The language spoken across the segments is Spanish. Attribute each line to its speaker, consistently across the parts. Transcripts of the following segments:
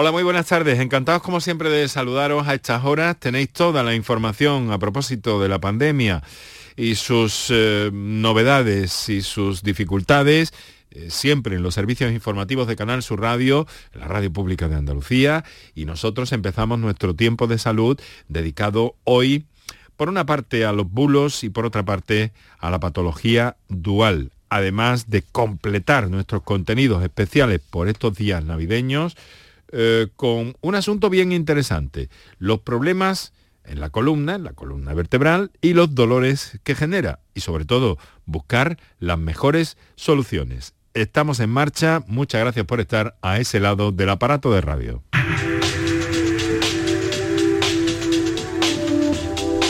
Speaker 1: Hola, muy buenas tardes. Encantados como siempre de saludaros a estas horas. Tenéis toda la información a propósito de la pandemia y sus eh, novedades y sus dificultades eh, siempre en los servicios informativos de Canal Sur Radio, la radio pública de Andalucía, y nosotros empezamos nuestro tiempo de salud dedicado hoy, por una parte a los bulos y por otra parte a la patología dual, además de completar nuestros contenidos especiales por estos días navideños eh, con un asunto bien interesante, los problemas en la columna, en la columna vertebral y los dolores que genera y sobre todo buscar las mejores soluciones. Estamos en marcha, muchas gracias por estar a ese lado del aparato de radio.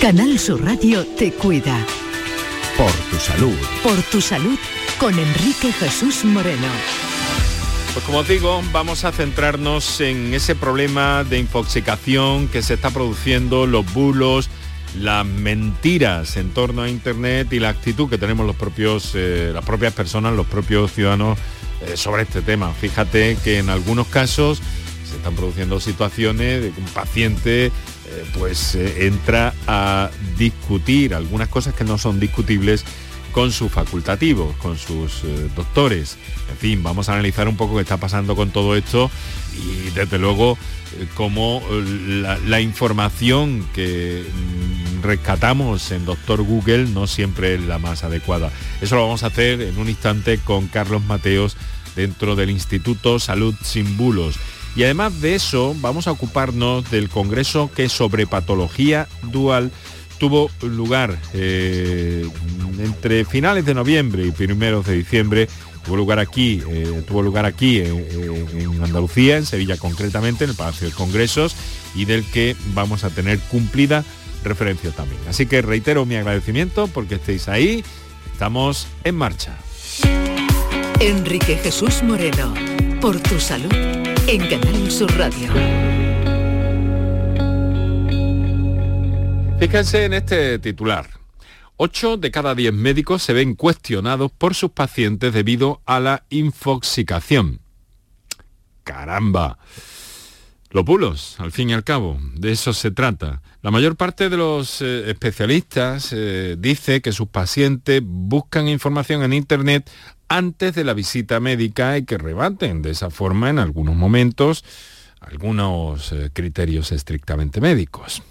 Speaker 2: Canal Sur Radio te cuida.
Speaker 3: Por tu salud.
Speaker 2: Por tu salud con Enrique Jesús Moreno.
Speaker 1: Pues como os digo, vamos a centrarnos en ese problema de infoxicación que se está produciendo, los bulos, las mentiras en torno a Internet y la actitud que tenemos los propios, eh, las propias personas, los propios ciudadanos eh, sobre este tema. Fíjate que en algunos casos se están produciendo situaciones de que un paciente eh, pues entra a discutir algunas cosas que no son discutibles con sus facultativos, con sus doctores. En fin, vamos a analizar un poco qué está pasando con todo esto y desde luego cómo la, la, información que mm, rescatamos en Doctor Google no siempre es la más adecuada. Eso lo vamos a hacer en un instante con Carlos Mateos dentro del Instituto Salud Sin Bulos. Y además de eso, vamos a ocuparnos del congreso que sobre patología dual tuvo lugar eh, entre finales de noviembre y primeros de diciembre tuvo lugar aquí, eh, tuvo lugar aquí eh, en Andalucía, en Sevilla concretamente, en el Palacio de Congresos, y del que vamos a tener cumplida referencia también. Así que reitero mi agradecimiento porque estéis ahí, estamos en marcha.
Speaker 2: Enrique Jesús Moreno, por tu salud, en Canal Sur Radio.
Speaker 1: Fíjense en este titular. 8 de cada 10 médicos se ven cuestionados por sus pacientes debido a la infoxicación. ¡Caramba! Los bulos, al fin y al cabo, de eso se trata. La mayor parte de los eh, especialistas eh, dice que sus pacientes buscan información en Internet antes de la visita médica y que rebaten de esa forma en algunos momentos algunos eh, criterios estrictamente médicos.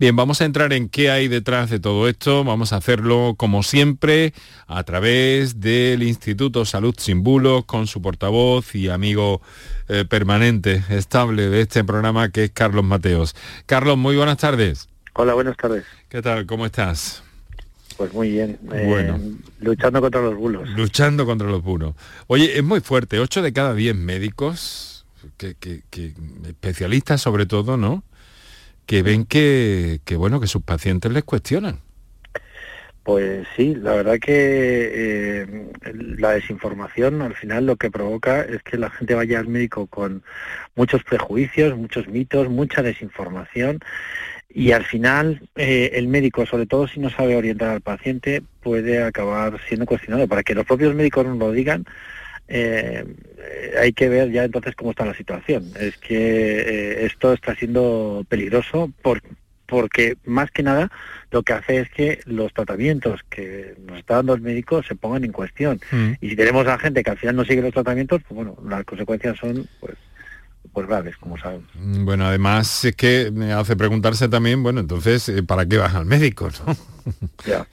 Speaker 1: Bien, vamos a entrar en qué hay detrás de todo esto. Vamos a hacerlo, como siempre, a través del Instituto Salud Sin Bulos, con su portavoz y amigo eh, permanente, estable de este programa, que es Carlos Mateos. Carlos, muy buenas tardes.
Speaker 4: Hola, buenas tardes.
Speaker 1: ¿Qué tal? ¿Cómo estás?
Speaker 4: Pues muy bien. Eh, bueno. luchando contra los bulos.
Speaker 1: Luchando contra los bulos. Oye, es muy fuerte. Ocho de cada diez médicos, que especialistas sobre todo, ¿no? Que ven que, bueno, que sus pacientes les cuestionan.
Speaker 4: Pues sí, la verdad que eh, la desinformación al final lo que provoca es que la gente vaya al médico con muchos prejuicios, muchos mitos, mucha desinformación y al final eh, el médico, sobre todo si no sabe orientar al paciente, puede acabar siendo cuestionado. Para que los propios médicos nos lo digan, eh, hay que ver ya entonces cómo está la situación. Es que eh, esto está siendo peligroso por, porque más que nada lo que hace es que los tratamientos que nos está dando el médico se pongan en cuestión. Mm. Y si tenemos a gente que al final no sigue los tratamientos, pues bueno, las consecuencias son pues pues graves, como saben.
Speaker 1: Mm, bueno, además es que me hace preguntarse también, bueno, entonces, eh, ¿para qué vas al médico? ¿no?
Speaker 4: ya,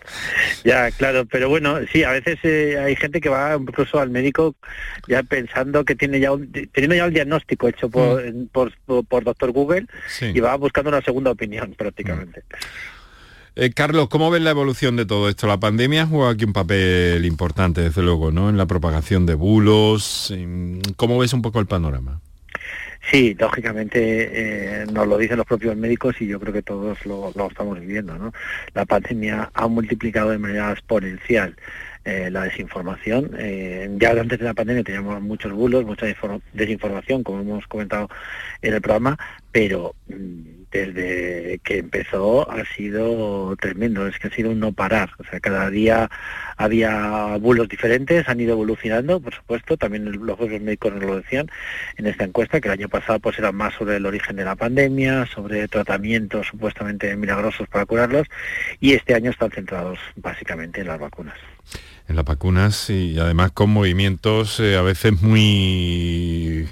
Speaker 4: ya, claro, pero bueno, sí, a veces eh, hay gente que va incluso al médico ya pensando que tiene ya un, teniendo ya un diagnóstico hecho por, mm. por, doctor Google y va buscando una segunda opinión prácticamente. Mm.
Speaker 1: Eh, Carlos, ¿cómo ves la evolución de todo esto? La pandemia juega aquí un papel importante, desde luego, ¿no? En la propagación de bulos. ¿Cómo ves un poco el panorama?
Speaker 4: Sí, lógicamente eh, nos lo dicen los propios médicos y yo creo que todos lo, estamos viviendo. ¿no? La pandemia ha multiplicado de manera exponencial eh, la desinformación. ya antes de la pandemia teníamos muchos bulos, mucha desinformación, como hemos comentado en el programa, pero mm, desde que empezó ha sido tremendo, es que ha sido un no parar. O sea, cada día había bulos diferentes, han ido evolucionando, por supuesto, también los jueces médicos nos lo decían en esta encuesta, que el año pasado pues era más sobre el origen de la pandemia, sobre tratamientos supuestamente milagrosos para curarlos, y este año están centrados básicamente en las vacunas
Speaker 1: en las vacunas y además con movimientos eh, a veces muy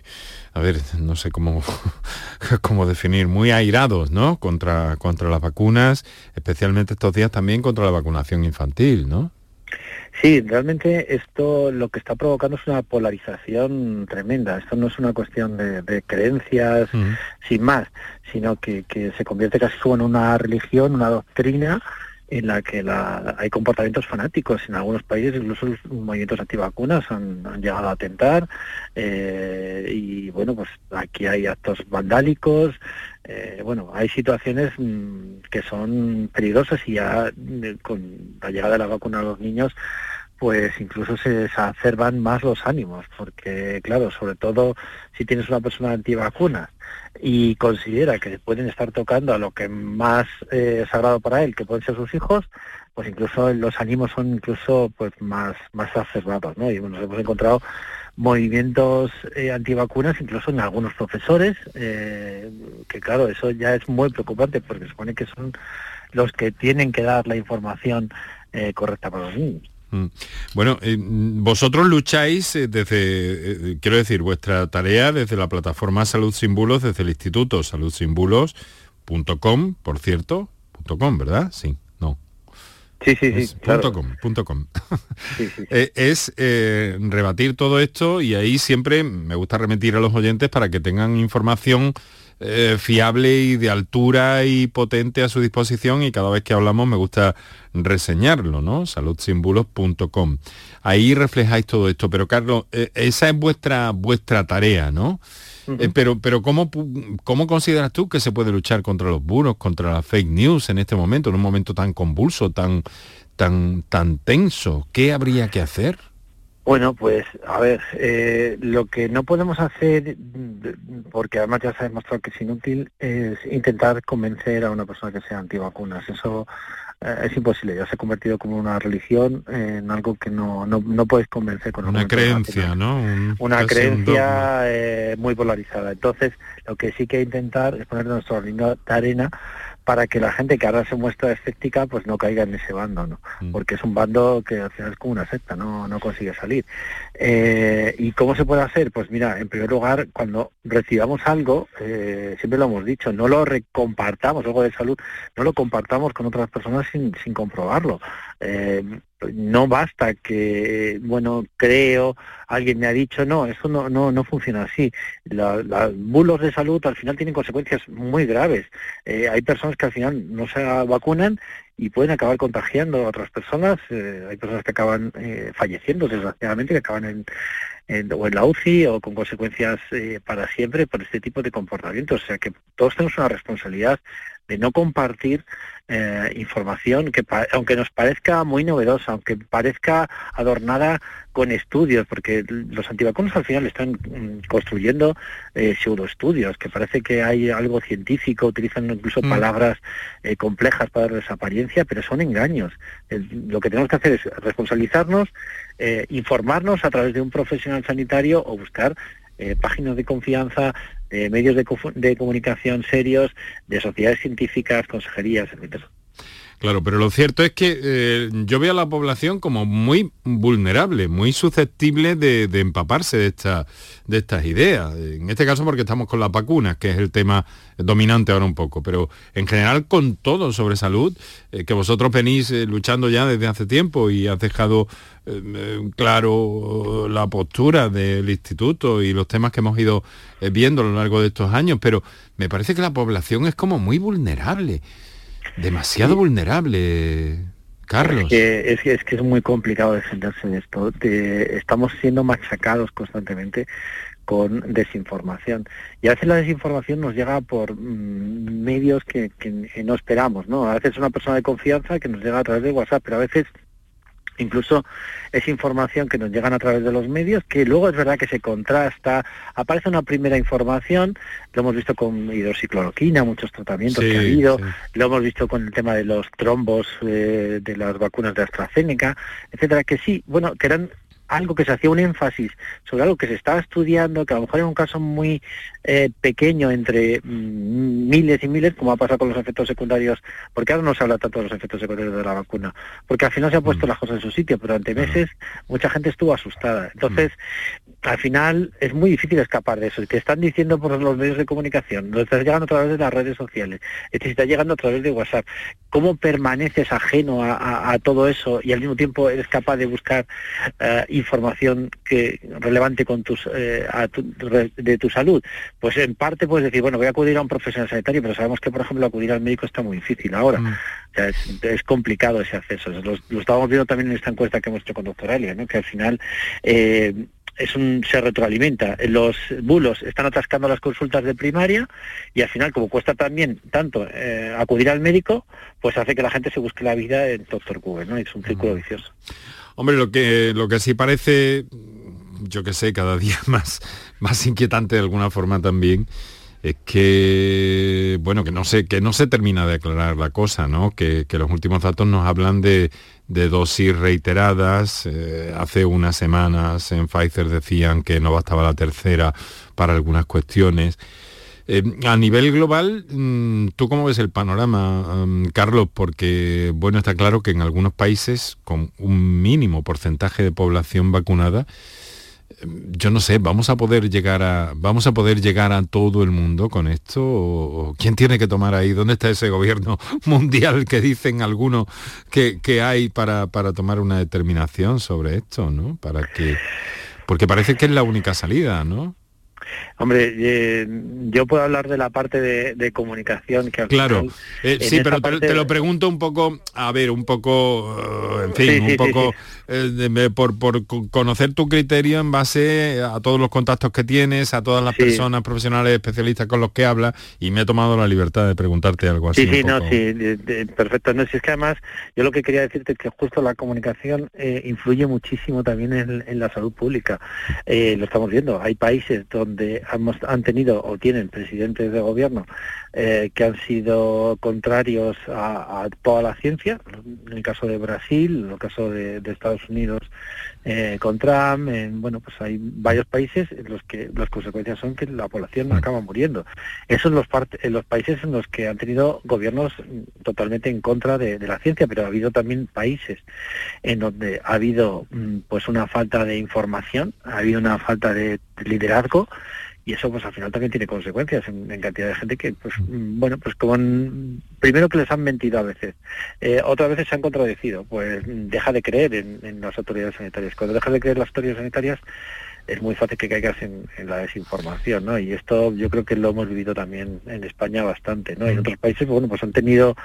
Speaker 1: a ver, no sé cómo, cómo definir, muy airados, ¿no? Contra, contra las vacunas, especialmente estos días también contra la vacunación infantil, ¿no?
Speaker 4: Sí, realmente esto lo que está provocando es una polarización tremenda. Esto no es una cuestión de, creencias sin más, sino que, que se convierte casi como en una religión, una doctrina en la que la, hay comportamientos fanáticos. En algunos países incluso los movimientos antivacunas han, han llegado a atentar eh, y bueno, pues aquí hay actos vandálicos. Eh, bueno, hay situaciones mm, que son peligrosas y ya eh, con la llegada de la vacuna a los niños pues incluso se exacerban más los ánimos, porque claro, sobre todo si tienes una persona antivacunas y considera que pueden estar tocando a lo que más eh, sagrado para él, que pueden ser sus hijos, pues incluso los ánimos son incluso pues más más exacerbados, ¿no? Y bueno, hemos encontrado movimientos eh, antivacunas incluso en algunos profesores, eh, que claro, eso ya es muy preocupante porque supone que son los que tienen que dar la información eh, correcta para los niños.
Speaker 1: Mm. Bueno, eh, vosotros lucháis eh, desde, eh, quiero decir, vuestra tarea desde la plataforma Salud Sin Bulos, desde el Instituto saludsinbulos.com, por cierto, .com, ¿verdad? Sí, no.
Speaker 4: Sí, sí, sí.
Speaker 1: Punto com, punto com. es rebatir todo esto y ahí siempre me gusta remitir a los oyentes para que tengan información eh, fiable y de altura y potente a su disposición y cada vez que hablamos me gusta reseñarlo, ¿no? saludsimbulos.com. Ahí reflejáis todo esto, pero Carlos, eh, esa es vuestra, vuestra tarea, ¿no? Eh, pero pero ¿cómo, ¿cómo consideras tú que se puede luchar contra los buros, contra las fake news en este momento, en un momento tan convulso, tan, tan, tan tenso? ¿Qué habría que hacer?
Speaker 4: Bueno, pues a ver, eh, lo que no podemos hacer, porque además ya se ha demostrado que es inútil, es intentar convencer a una persona que sea antivacunas. Eso eh, es imposible, ya se ha convertido como una religión en algo que no, no, no puedes convencer con
Speaker 1: una creencia, ¿no?
Speaker 4: una creencia eh, muy polarizada. Entonces, lo que sí que intentar es poner nuestro de arena para que la gente que ahora se muestra escéptica pues no caiga en ese bando, ¿no? Mm. Porque es un bando que al final es como una secta, no, no consigue salir. Eh, ¿Y cómo se puede hacer? Pues mira, en primer lugar, cuando recibamos algo, eh, siempre lo hemos dicho, no lo compartamos, algo de salud, no lo compartamos con otras personas sin, sin comprobarlo. Eh, no basta que, bueno, creo, alguien me ha dicho, no, eso no, no, no funciona así. Los bulos de salud al final tienen consecuencias muy graves. Eh, hay personas que al final no se vacunan y pueden acabar contagiando a otras personas. Eh, hay personas que acaban eh, falleciendo, desgraciadamente, que acaban en, o en la UCI o con consecuencias para siempre por este tipo de comportamientos. O sea que todos tenemos una responsabilidad de no compartir eh, información que aunque nos parezca muy novedosa, aunque parezca adornada con estudios, porque los antivacunas al final están mm, construyendo eh, pseudoestudios, que parece que hay algo científico, utilizan incluso mm. palabras eh, complejas para darles apariencia, pero son engaños. lo que tenemos que hacer es responsabilizarnos, eh, informarnos a través de un profesional sanitario o buscar páginas de confianza de medios de, comunicación serios, de sociedades científicas, consejerías, etc.
Speaker 1: Claro, pero lo cierto es que eh, yo veo a la población como muy vulnerable, muy susceptible de, empaparse de, esta, de estas ideas. En este caso porque estamos con las vacunas, que es el tema dominante ahora un poco, pero en general con todo sobre salud, eh, que vosotros venís eh, luchando ya desde hace tiempo y has dejado claro la postura del instituto y los temas que hemos ido viendo a lo largo de estos años, pero me parece que la población es como muy vulnerable. Demasiado vulnerable, Carlos.
Speaker 4: Es que, es que, es muy complicado defenderse de esto. estamos siendo machacados constantemente con desinformación. Y a veces la desinformación nos llega por mm, medios que, no esperamos, ¿no? A veces una persona de confianza que nos llega a través de WhatsApp, pero a veces incluso es información que nos llegan a través de los medios, que luego es verdad que se contrasta, aparece una primera información, lo hemos visto con hidroxicloroquina, muchos tratamientos que ha habido, lo hemos visto con el tema de los trombos eh, de las vacunas de AstraZeneca, etcétera, que sí, bueno, que eran algo que se hacía un énfasis sobre algo que se estaba estudiando, que a lo mejor en un caso muy eh, pequeño entre mm, miles y miles, como ha pasado con los efectos secundarios, porque ahora no se habla tanto de los efectos secundarios de la vacuna, porque al final se han puesto mm. las cosas en su sitio, pero durante meses mucha gente estuvo asustada. Entonces, mm. Al final es muy difícil escapar de eso. Que están diciendo por los medios de comunicación, lo estás llegando a través de las redes sociales, te está llegando a través de WhatsApp, ¿cómo permaneces ajeno a, todo eso y al mismo tiempo eres capaz de buscar uh, información que relevante con tus, eh, de tu salud? Pues en parte puedes decir, bueno, voy a acudir a un profesional sanitario, pero sabemos que, por ejemplo, acudir al médico está muy difícil ahora. Mm. es, complicado ese acceso. Lo, lo, estábamos viendo también en esta encuesta que hemos hecho con Doctoralia, ¿no? que al final eh, es un, se retroalimenta. Los bulos están atascando las consultas de primaria y al final, como cuesta también tanto eh, acudir al médico, pues hace que la gente se busque la vida en Doctor Google, ¿no? Es un círculo mm. vicioso.
Speaker 1: Hombre, lo que, lo que sí parece, yo que sé, cada día más, más inquietante de alguna forma también, es que, bueno, que no se, que no se termina de aclarar la cosa, ¿no? Que, los últimos datos nos hablan de, dosis reiteradas. Eh, hace unas semanas en Pfizer decían que no bastaba la tercera para algunas cuestiones. Eh, a nivel global, mm, ¿tú cómo ves el panorama, mm, Carlos? Porque, bueno, está claro que en algunos países con un mínimo porcentaje de población vacunada, yo no sé, vamos a poder llegar a vamos a poder llegar a todo el mundo con esto o, quién tiene que tomar ahí dónde está ese gobierno mundial que dicen algunos que, que hay para, para tomar una determinación sobre esto, ¿no? Para que porque parece que es la única salida, ¿no?
Speaker 4: Hombre, eh, yo puedo hablar de la parte de, comunicación que
Speaker 1: Claro, eh, sí, pero te, lo pregunto un poco, a ver, un poco, eh, en fin, un poco por, por, conocer tu criterio en base a todos los contactos que tienes, a todas las personas profesionales especialistas con los que hablas, y me he tomado la libertad de preguntarte algo así.
Speaker 4: Sí, sí, no, sí, perfecto. No, si es que además, yo lo que quería decirte es que justo la comunicación influye muchísimo también en, en la salud pública. lo estamos viendo, hay países donde han tenido o tienen presidentes de gobierno eh, que han sido contrarios a, toda la ciencia, en el caso de Brasil, en el caso de, Estados Unidos eh, con Trump, en, bueno, pues hay varios países en los que las consecuencias son que la población mm. acaba muriendo. Esos son los, en los países en los que han tenido gobiernos totalmente en contra de, la ciencia, pero ha habido también países en donde ha habido mm, pues una falta de información, ha habido una falta de liderazgo y eso pues al final también tiene consecuencias en, cantidad de gente que pues mm, bueno pues como primero que les han mentido a veces eh, otras veces se han contradecido pues deja de creer en, las autoridades sanitarias. Cuando dejas de creer en las autoridades sanitarias es muy fácil que caigas en, la desinformación, ¿no? Y esto yo creo que lo hemos vivido también en España bastante, ¿no? En otros países, bueno, pues han tenido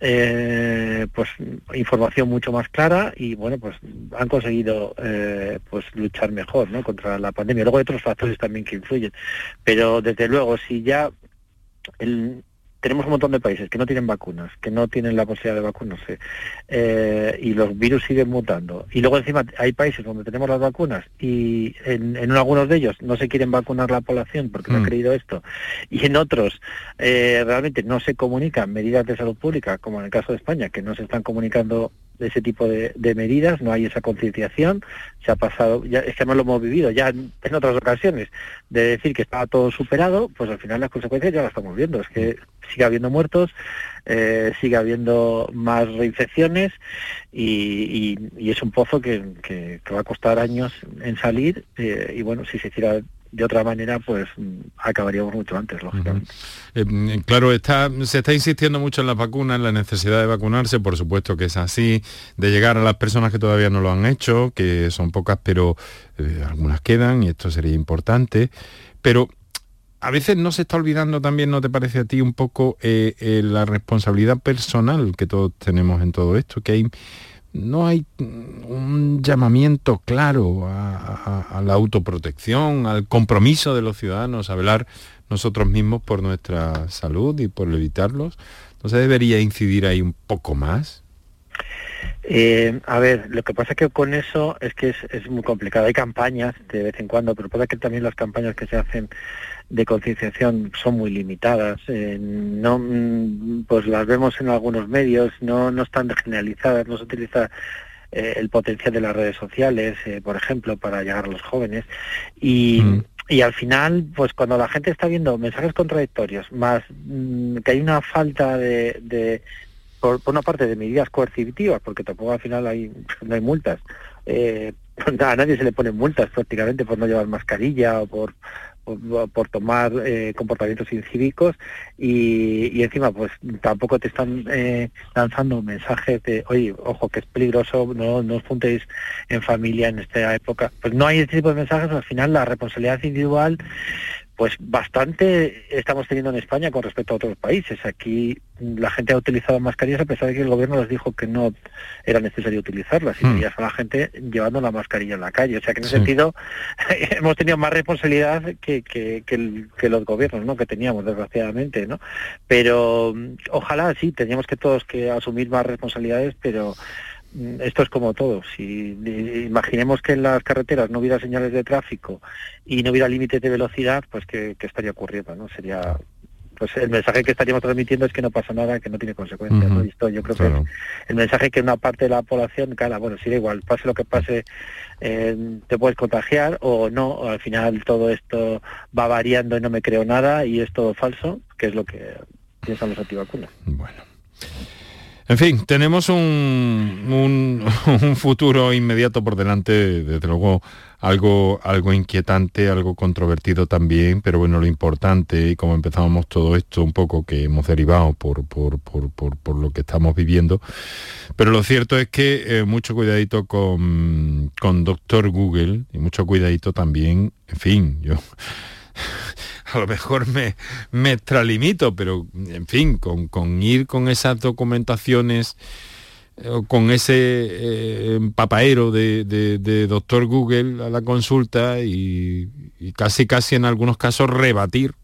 Speaker 4: eh, pues información mucho más clara y, bueno, pues han conseguido eh, pues luchar mejor, ¿no? Contra la pandemia. Luego hay otros factores también que influyen, pero desde luego si ya el, tenemos un montón de países que no tienen vacunas, que no tienen la posibilidad de vacunarse, eh, y los virus siguen mutando. Y luego encima hay países donde tenemos las vacunas y en, algunos de ellos no se quieren vacunar la población porque no han mm. creído esto, y en otros eh, realmente no se comunican medidas de salud pública, como en el caso de España, que no se están comunicando de ese tipo de, medidas, no hay esa concienciación, se ha pasado, ya, es que no lo hemos vivido ya en, otras ocasiones, de decir que estaba todo superado, pues al final las consecuencias ya las estamos viendo, es que sigue habiendo muertos, eh, sigue habiendo más reinfecciones y, es un pozo que, va a costar años en salir eh, y bueno, si se hiciera de otra manera, pues mm, acabaríamos mucho antes, lógicamente.
Speaker 1: Eh, mm, claro, está, se está insistiendo mucho en las vacunas, en la necesidad de vacunarse, por supuesto que es así, de llegar a las personas que todavía no lo han hecho, que son pocas, pero eh, algunas quedan y esto sería importante. Pero a veces no se está olvidando también, ¿no te parece a ti un poco eh, la responsabilidad personal que todos tenemos en todo esto? No hay un llamamiento claro a, la autoprotección, al compromiso de los ciudadanos a velar nosotros mismos por nuestra salud y por evitarlos. ¿No se debería incidir ahí un poco más?
Speaker 4: Eh, a ver, lo que pasa que con eso es que es, muy complicado. Hay campañas de vez en cuando, pero pasa que también las campañas que se hacen de concienciación son muy limitadas. Eh, no, mm, pues las vemos en algunos medios, no, no están generalizadas, no se utiliza eh, el potencial de las redes sociales, por ejemplo, para llegar a los jóvenes. Y, mm. y al final, pues cuando la gente está viendo mensajes contradictorios, más mm, que hay una falta de por, una parte de medidas coercitivas, porque tampoco al final hay, no hay multas. Eh, a nadie se le ponen multas prácticamente por no llevar mascarilla o por, por, tomar eh, comportamientos incívicos y, y, encima pues tampoco te están eh, lanzando mensajes de oye ojo que es peligroso no, no os juntéis en familia en esta época pues no hay este tipo de mensajes al final la responsabilidad individual pues bastante estamos teniendo en España con respecto a otros países. Aquí la gente ha utilizado mascarillas a pesar de que el gobierno les dijo que no era necesario utilizarlas y ya hmm. a la gente llevando la mascarilla en la calle. O sea que en ese sentido hemos tenido más responsabilidad que, que, que, los gobiernos ¿no? que teníamos, desgraciadamente. ¿no? Pero mm, ojalá sí, teníamos que todos que asumir más responsabilidades, pero Mm, esto es como todo. Si imaginemos que en las carreteras no hubiera señales de tráfico y no hubiera límites de velocidad, pues ¿qué, estaría ocurriendo? ¿no? Sería pues el mensaje que estaríamos transmitiendo es que no pasa nada, que no tiene consecuencias. yo creo que el mensaje que una parte de la población, cada, bueno, si da igual, pase lo que pase, eh, te puedes contagiar o no, al final todo esto va variando y no me creo nada y es todo falso, que es lo que piensan los antivacunas.
Speaker 1: Bueno. En fin, tenemos un, futuro inmediato por delante, desde luego algo, algo inquietante, algo controvertido también, pero bueno, lo importante, y como empezábamos todo esto un poco que hemos derivado por, por, lo que estamos viviendo, pero lo cierto es que eh, mucho cuidadito con, con Doctor Google y mucho cuidadito también, en fin, yo a lo mejor me, me extralimito, pero en fin, con, ir con esas documentaciones, eh, con ese eh, papaero de, doctor Google a la consulta y, casi casi en algunos casos rebatir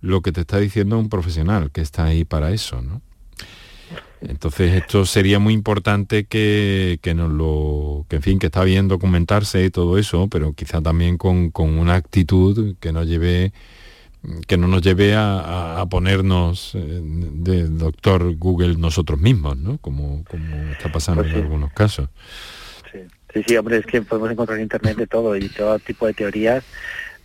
Speaker 1: lo que te está diciendo un profesional que está ahí para eso, ¿no? Entonces esto sería muy importante que, que nos lo, que en fin, que está bien documentarse y todo eso, pero quizá también con, con una actitud que nos lleve que no nos lleve a, ponernos eh, de doctor Google nosotros mismos, ¿no? Como, como está pasando pues en algunos casos.
Speaker 4: Sí. sí, hombre, es que podemos encontrar en Internet de todo y todo tipo de teorías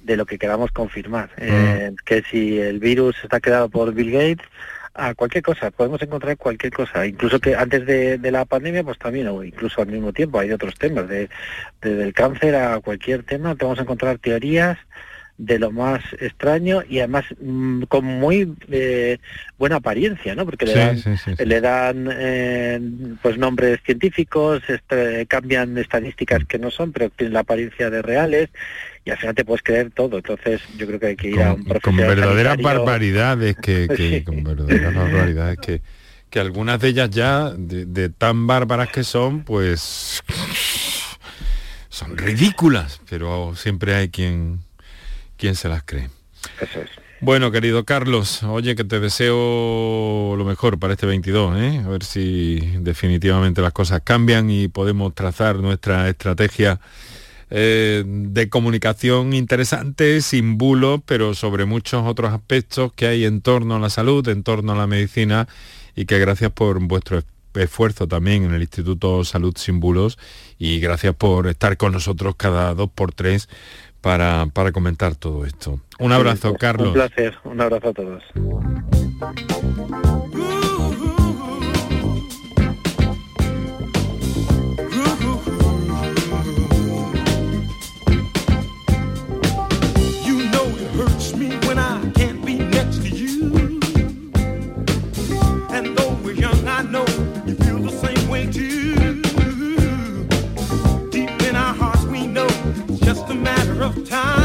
Speaker 4: de lo que queramos confirmar. Mm. Eh, que si el virus está creado por Bill Gates, a cualquier cosa, podemos encontrar cualquier cosa, incluso que antes de, la pandemia, pues también, o incluso al mismo tiempo, hay otros temas, de, desde el cáncer a cualquier tema, te vamos a encontrar teorías de lo más extraño y además mm, con muy eh, buena apariencia, ¿no? Porque le dan, le dan eh, pues nombres científicos, este, cambian estadísticas que no son, pero tienen la apariencia de reales y al final te puedes creer todo. Entonces yo creo que hay que ir a un
Speaker 1: Con verdaderas barbaridades que, con verdaderas barbaridades que, que algunas de ellas ya, de, de tan bárbaras que son, pues son ridículas, pero siempre hay quien quién se las cree.
Speaker 4: Eso es.
Speaker 1: Bueno, querido Carlos, oye que te deseo lo mejor para este 22, ¿eh? a ver si definitivamente las cosas cambian y podemos trazar nuestra estrategia eh, de comunicación interesante, sin bulos, pero sobre muchos otros aspectos que hay en torno a la salud, en torno a la medicina y que gracias por vuestro esfuerzo también en el Instituto Salud Sin Bulos y gracias por estar con nosotros cada dos por tres para, para comentar todo esto. Un abrazo, Carlos.
Speaker 4: Un placer, un abrazo a todos.
Speaker 1: Time.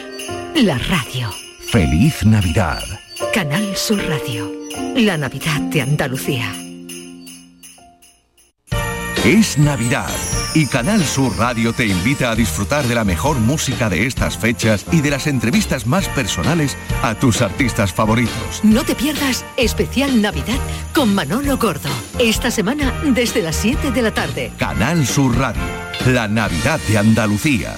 Speaker 2: La radio.
Speaker 3: Feliz Navidad.
Speaker 2: Canal Sur Radio. La Navidad de Andalucía.
Speaker 3: Es Navidad y Canal Sur Radio te invita a disfrutar de la mejor música de estas fechas y de las entrevistas más personales a tus artistas favoritos.
Speaker 2: No te pierdas especial Navidad con Manolo Gordo. Esta semana desde las 7 de la tarde.
Speaker 3: Canal Sur Radio, la Navidad de Andalucía.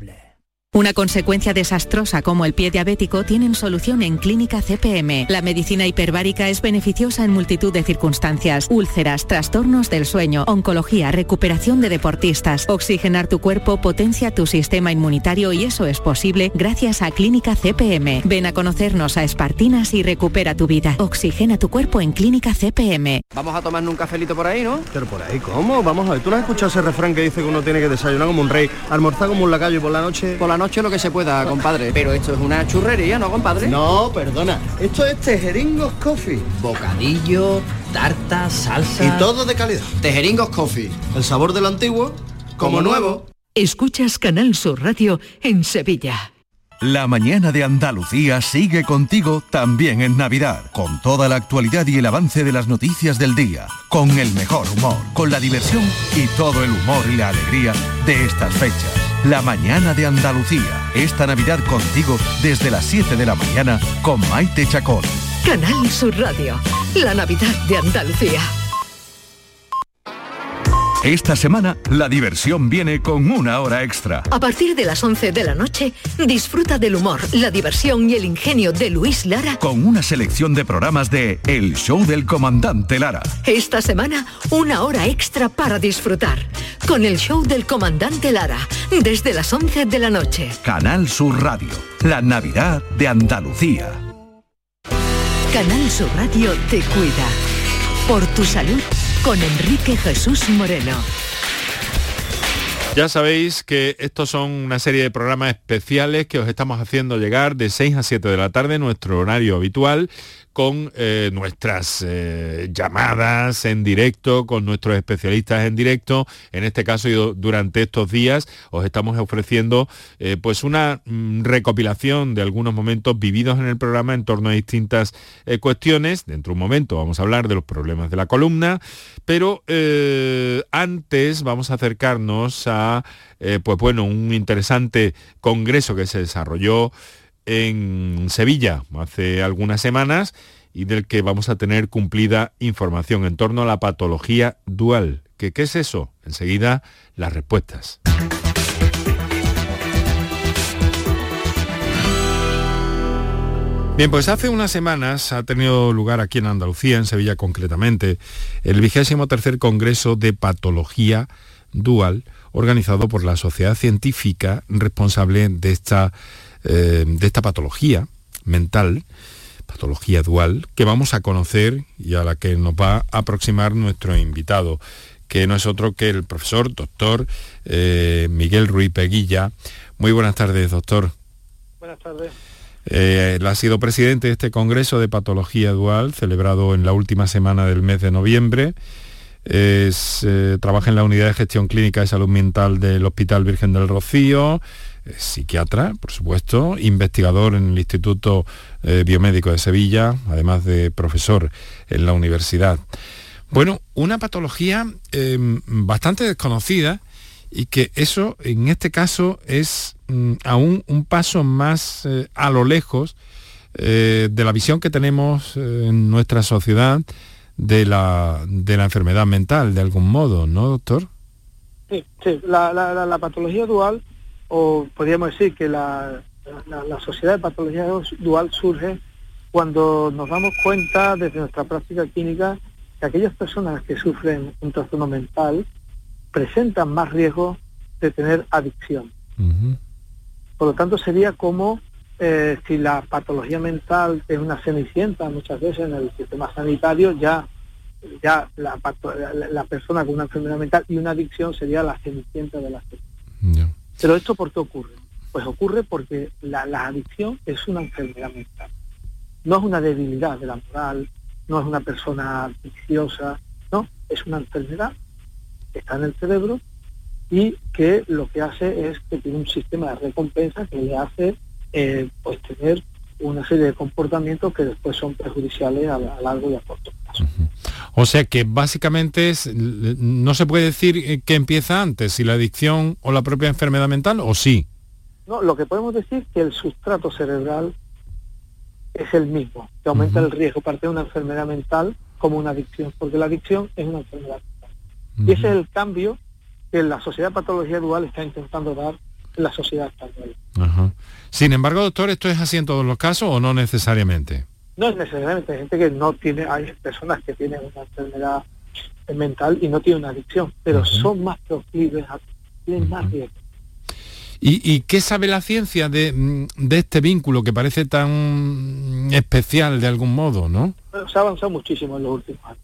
Speaker 5: Una consecuencia desastrosa como el pie diabético tienen solución en Clínica CPM. La medicina hiperbárica es beneficiosa en multitud de circunstancias. Úlceras, trastornos del sueño, oncología, recuperación de deportistas. Oxigenar tu cuerpo potencia tu sistema inmunitario y eso es posible gracias a Clínica CPM. Ven a conocernos a Espartinas y recupera tu vida. Oxigena tu cuerpo en Clínica CPM.
Speaker 6: Vamos a tomarnos un cafelito por ahí, ¿no?
Speaker 7: Pero por ahí, ¿cómo? Vamos a ver, ¿tú no has escuchado ese refrán que dice que uno tiene que desayunar como un rey, almorzar como un lacayo y por la noche...
Speaker 6: Por la noche lo que se pueda, compadre. Pero esto es una churrería, ¿no, compadre?
Speaker 7: No, perdona. Esto es Tejeringos Coffee.
Speaker 6: Bocadillo, tarta, salsa...
Speaker 7: Y todo de calidad.
Speaker 6: Tejeringos Coffee.
Speaker 7: El sabor del antiguo, como, nuevo.
Speaker 2: Escuchas Canal Sur Radio en Sevilla.
Speaker 3: La mañana de Andalucía sigue contigo también en Navidad, con toda la actualidad y el avance de las noticias del día, con el mejor humor, con la diversión y todo el humor y la alegría de estas fechas. La mañana de Andalucía, esta Navidad contigo desde las 7 de la mañana con Maite Chacón.
Speaker 2: Canal Sur Radio. La Navidad de Andalucía.
Speaker 3: Esta semana la diversión viene con una hora extra.
Speaker 2: A partir de las 11 de la noche, disfruta del humor, la diversión y el ingenio de Luis Lara.
Speaker 3: Con una selección de programas de El Show del Comandante Lara.
Speaker 2: Esta semana, una hora extra para disfrutar. Con el Show del Comandante Lara, desde las 11 de la noche.
Speaker 3: Canal Sur Radio, la Navidad de Andalucía.
Speaker 2: Canal Sur Radio te cuida. Por tu salud con Enrique Jesús Moreno.
Speaker 1: Ya sabéis que estos son una serie de programas especiales que os estamos haciendo llegar de 6 a 7 de la tarde, nuestro horario habitual, con eh, nuestras eh, llamadas en directo, con nuestros especialistas en directo. En este caso, durante estos días, os estamos ofreciendo eh, pues una mm, recopilación de algunos momentos vividos en el programa en torno a distintas cuestiones. Dentro de un momento vamos a hablar de los problemas de la columna, pero antes vamos a acercarnos a pues bueno, un interesante congreso que se desarrolló en Sevilla hace algunas semanas y del que vamos a tener cumplida información en torno a la patología dual. ¿Qué, qué es eso? Enseguida las respuestas. Bien, pues hace unas semanas ha tenido lugar aquí en Andalucía, en Sevilla concretamente, el vigésimo tercer Congreso de Patología Dual, organizado por la Sociedad Científica responsable de esta, eh, de esta patología mental, patología dual, que vamos a conocer y a la que nos va a aproximar nuestro invitado, que no es otro que el profesor doctor eh, Miguel Ruiz Peguilla. Muy buenas tardes, doctor.
Speaker 8: Buenas tardes.
Speaker 1: Eh, él ha sido presidente de este Congreso de Patología Dual, celebrado en la última semana del mes de noviembre. Es, eh, trabaja en la Unidad de Gestión Clínica de Salud Mental del Hospital Virgen del Rocío, psiquiatra, por supuesto, investigador en el Instituto eh, Biomédico de Sevilla, además de profesor en la universidad. Bueno, una patología bastante desconocida y que eso en este caso es mm, aún un paso más eh, a lo lejos eh, de la visión que tenemos eh, en nuestra sociedad de la, de la enfermedad mental, de algún modo, ¿no, doctor?
Speaker 8: Sí, sí. La, la, patología dual, o podríamos decir que la, la, sociedad de patología dual surge cuando nos damos cuenta desde nuestra práctica clínica que aquellas personas que sufren un trastorno mental presentan más riesgo de tener adicción. Por lo tanto, sería como eh, si la patología mental es una cenicienta muchas veces en el sistema sanitario, ya, ya la, la, persona con una enfermedad mental y una adicción sería la cenicienta de la Pero esto por qué ocurre? Pues ocurre porque la, la adicción es una enfermedad mental. No es una debilidad de la moral, no es una persona viciosa, no, es una enfermedad que está en el cerebro y que lo que hace es que tiene un sistema de recompensa que le hace eh, pues tener una serie de comportamientos que después son perjudiciales a, largo y a corto plazo.
Speaker 1: O sea que básicamente es, no se puede decir que empieza antes, si la adicción o la propia enfermedad mental, o sí.
Speaker 8: No, lo que podemos decir es que el sustrato cerebral es el mismo, que aumenta el riesgo para tener una enfermedad mental como una adicción, porque la adicción es una enfermedad y ese es el cambio que la sociedad de patología dual está intentando dar en la sociedad española.
Speaker 1: Sin embargo, doctor, ¿esto es así en todos los casos o no necesariamente?
Speaker 8: No es necesariamente, hay gente que no tiene, hay personas que tienen una enfermedad mental y no tienen una adicción, pero son más proclives tienen más riesgo.
Speaker 1: ¿Y, qué sabe la ciencia de, mm, de, este vínculo que parece tan especial de algún modo, no?
Speaker 8: se ha avanzado muchísimo en los últimos años.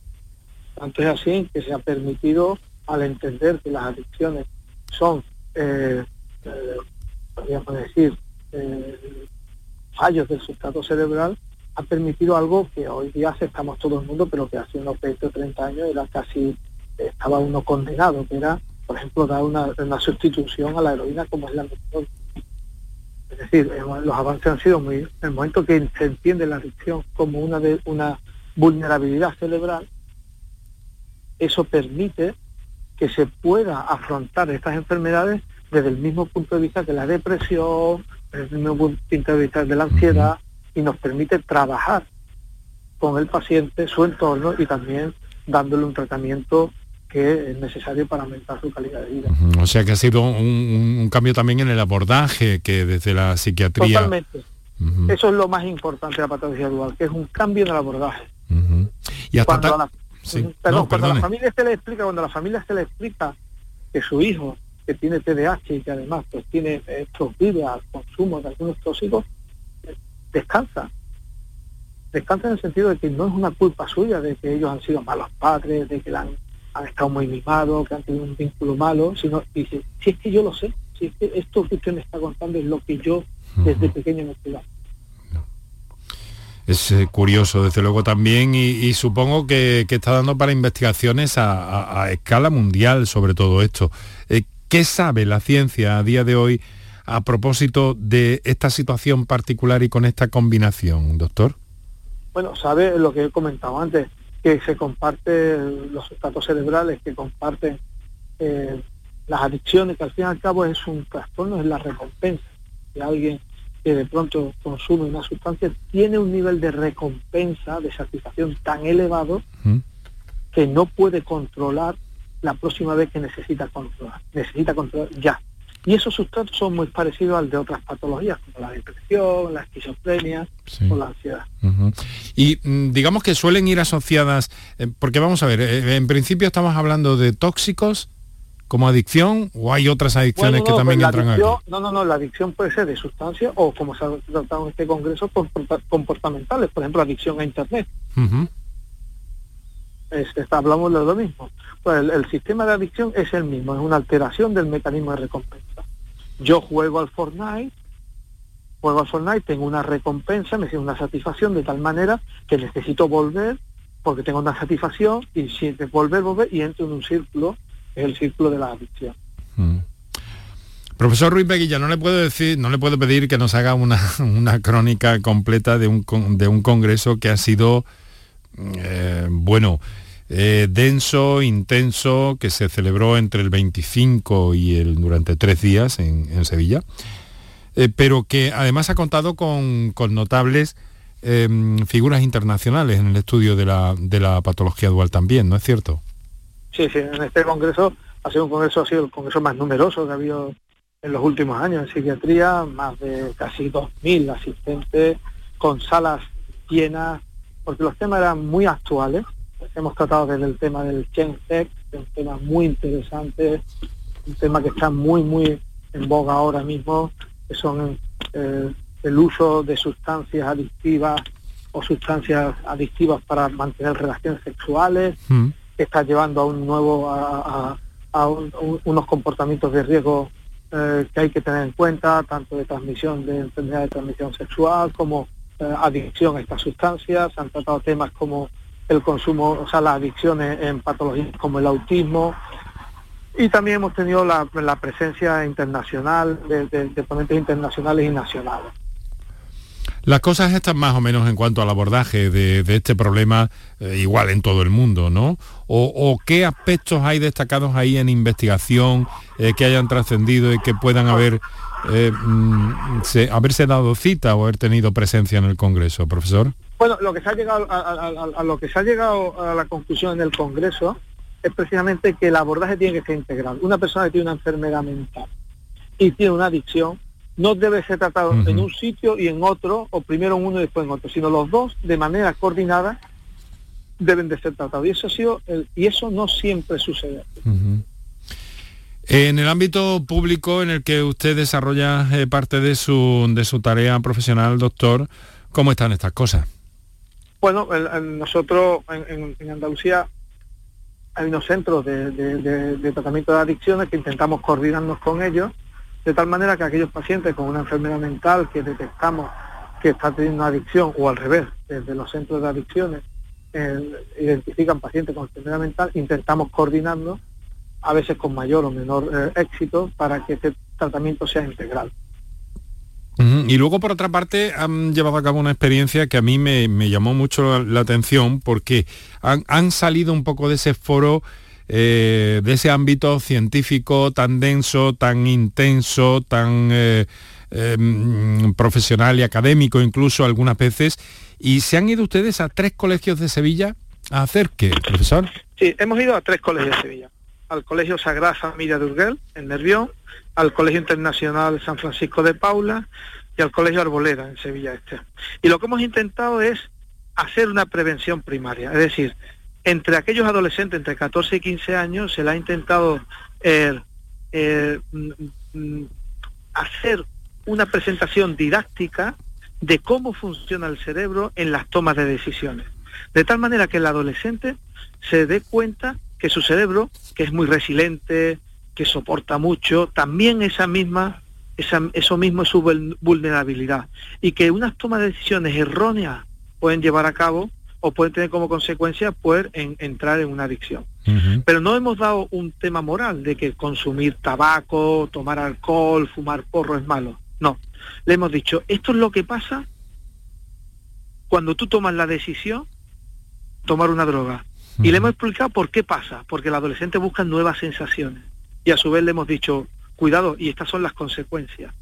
Speaker 8: Tanto es así que se ha permitido, al entender que las adicciones son, eh, eh, podríamos decir, eh, fallos del sustrato cerebral, ha permitido algo que hoy día aceptamos todo el mundo, pero que hace unos 20 o 30 años era casi, estaba uno condenado, que era, por ejemplo, dar una, sustitución a la heroína como es la mejor. Es decir, los avances han sido muy... En el momento que se entiende la adicción como una, de, una vulnerabilidad cerebral, eso permite que se pueda afrontar estas enfermedades desde el mismo punto de vista de la depresión, desde el mismo punto de vista de la ansiedad, y nos permite trabajar con el paciente, su entorno y también dándole un tratamiento que es necesario para aumentar su calidad de vida.
Speaker 1: O sea que ha sido un, cambio también en el abordaje que desde la psiquiatría...
Speaker 8: Totalmente. Eso es lo más importante de la patología dual, que es un cambio en el abordaje.
Speaker 1: Y hasta
Speaker 8: Perdón, cuando la familia se le explica, cuando la familia se le explica que su hijo, que tiene TDAH y que además pues tiene estos vídeos al consumo de algunos tóxicos, descansa. Descansa en el sentido de que no es una culpa suya de que ellos han sido malos padres, de que han, estado muy mimados, que han tenido un vínculo malo, sino dice, si es que yo lo sé, si es que esto que usted me está contando es lo que yo desde pequeño me estoy
Speaker 1: es eh, curioso, desde luego también, y, supongo que, está dando para investigaciones a, escala mundial sobre todo esto. ¿Qué sabe la ciencia a día de hoy a propósito de esta situación particular y con esta combinación, doctor?
Speaker 8: Bueno, sabe lo que he comentado antes, que se comparten los estados cerebrales, que comparten eh, las adicciones, que al fin y al cabo es un trastorno, es la recompensa de alguien que de pronto consume una sustancia tiene un nivel de recompensa, de satisfacción tan elevado que no puede controlar la próxima vez que necesita controlar. Necesita controlar ya. Y esos sustratos son muy parecidos al de otras patologías, como la depresión, la esquizofrenia o la ansiedad.
Speaker 1: Y mm, digamos que suelen ir asociadas, eh, porque vamos a ver, eh, en principio estamos hablando de tóxicos como adicción o hay otras adicciones que también pues entran aquí.
Speaker 8: No, no, no, la adicción puede ser de sustancias o como se ha tratado en este congreso, comportamentales, por ejemplo, adicción a Internet. Hablamos de lo mismo. Pues el, sistema de adicción es el mismo, es una alteración del mecanismo de recompensa. Yo juego al Fortnite, juego al Fortnite, tengo una recompensa, me siento una satisfacción de tal manera que necesito volver porque tengo una satisfacción y si volver, volver y entro en un círculo es el círculo de la adicción. Mm.
Speaker 1: Profesor Ruiz Beguilla, no le puedo decir, no le puedo pedir que nos haga una, crónica completa de un, de un congreso que ha sido, eh, bueno, eh, denso, intenso, que se celebró entre el 25 y el durante tres días en, Sevilla, eh, pero que además ha contado con, notables em, figuras internacionales en el estudio de la, de la patología dual también, ¿no es cierto?
Speaker 8: Sí, sí, en este congreso ha sido un congreso, ha sido el congreso más numeroso que ha habido en los últimos años en psiquiatría, más de casi 2.000 asistentes, con salas llenas, porque los temas eran muy actuales. Hemos tratado desde el tema del Tech, un tema muy interesante, un tema que está muy, muy en boga ahora mismo, que son eh, el uso de sustancias adictivas o sustancias adictivas para mantener relaciones sexuales. Mm está llevando a un nuevo a, unos comportamientos de riesgo eh, que hay que tener en cuenta, tanto de transmisión de enfermedad de transmisión sexual como adicción a estas sustancias. Se han tratado temas como el consumo, o sea, las adicciones en patologías como el autismo. Y también hemos tenido la, presencia internacional de ponentes internacionales y nacionales.
Speaker 1: Las cosas están más o menos en cuanto al abordaje de, este problema eh, igual en todo el mundo, ¿no? O, qué aspectos hay destacados ahí en investigación eh, que hayan trascendido y que puedan haber eh, mm, haberse dado cita o haber tenido presencia en el Congreso, profesor.
Speaker 8: Bueno, lo que se ha llegado a, lo que se ha llegado a la conclusión en el Congreso es precisamente que el abordaje tiene que ser integral. Una persona que tiene una enfermedad mental y tiene una adicción no debe ser tratado en un sitio y en otro, o primero en uno y después en otro, sino los dos de manera coordinada deben de ser tratados. Y eso ha sido y eso no siempre sucede.
Speaker 1: En el ámbito público en el que usted desarrolla eh, parte de su, de su tarea profesional, doctor, ¿cómo están estas cosas?
Speaker 8: Bueno, nosotros en, Andalucía hay unos centros de tratamiento de adicciones que intentamos coordinarnos con ellos de tal manera que aquellos pacientes con una enfermedad mental que detectamos que está teniendo una adicción, o al revés, desde los centros de adicciones, eh, identifican pacientes con enfermedad mental, intentamos coordinarnos, a veces con mayor o menor eh, éxito, para que este tratamiento sea integral.
Speaker 1: Y luego, por otra parte, han llevado a cabo una experiencia que a mí me, llamó mucho la, atención porque han, han, salido un poco de ese foro eh, de ese ámbito científico tan denso, tan intenso, tan eh, em, profesional y académico incluso algunas veces. ¿Y se han ido ustedes a tres colegios de Sevilla a hacer qué, profesor?
Speaker 8: Sí, hemos ido a tres colegios de Sevilla. Al Colegio Sagrada Familia de Urgel, en Nervión, al Colegio Internacional San Francisco de Paula y al Colegio Arboleda, en Sevilla Este. Y lo que hemos intentado es hacer una prevención primaria, es decir, entre aquellos adolescentes entre 14 y 15 años se le ha intentado eh, eh, mm, mm, hacer una presentación didáctica de cómo funciona el cerebro en las tomas de decisiones. De tal manera que el adolescente se dé cuenta que su cerebro, que es muy resiliente, que soporta mucho, también esa misma, eso mismo es su vulnerabilidad. Y que unas tomas de decisiones erróneas pueden llevar a cabo o pueden tener como consecuencia poder entrar en una adicción. Pero no hemos dado un tema moral de que consumir tabaco, tomar alcohol, fumar porro es malo. No. Le hemos dicho, esto es lo que pasa cuando tú tomas la decisión tomar una droga. Y le hemos explicado por qué pasa, porque el adolescente busca nuevas sensaciones. Y a su vez le hemos dicho, cuidado, y estas son las consecuencias.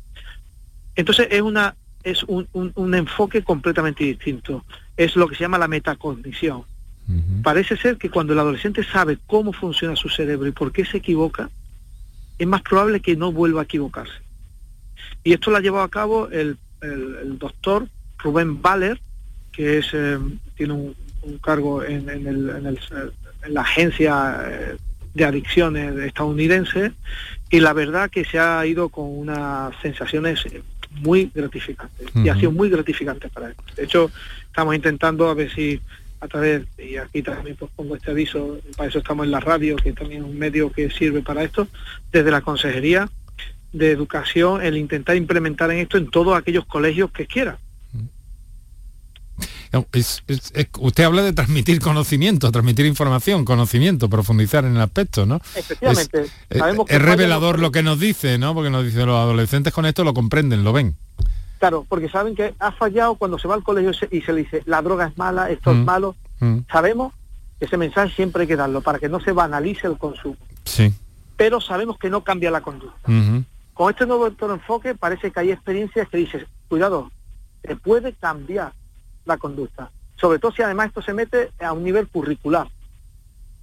Speaker 8: Entonces es una es un, un enfoque completamente distinto. Es lo que se llama la metacognición. Parece ser que cuando el adolescente sabe cómo funciona su cerebro y por qué se equivoca, es más probable que no vuelva a equivocarse. Y esto lo ha llevado a cabo el, doctor Rubén Baller, que es, eh, tiene un, cargo en, la agencia eh, de adicciones estadounidense, y la verdad que se ha ido con unas sensaciones muy gratificantes, y ha sido muy gratificante para él. De hecho, estamos intentando a ver si a través, y aquí también pues, pongo este aviso, para eso estamos en la radio, que también es un medio que sirve para esto, desde la Consejería de Educación, el intentar implementar en esto en todos aquellos colegios que quiera.
Speaker 1: usted habla de transmitir conocimiento, transmitir información, conocimiento, profundizar en el aspecto, ¿no?
Speaker 8: Efectivamente.
Speaker 1: Es, es revelador lo que nos dice, ¿no? Porque nos dice los adolescentes con esto lo comprenden, lo ven.
Speaker 8: Claro, porque saben que ha fallado cuando se va al colegio y se le dice, la droga es mala, esto es mm. malo. Mm. Sabemos que ese mensaje siempre hay que darlo para que no se banalice el consumo.
Speaker 1: Sí.
Speaker 8: Pero sabemos que no cambia la conducta. Con este nuevo enfoque parece que hay experiencias que dices, cuidado, se puede cambiar la conducta. Sobre todo si además esto se mete a un nivel curricular.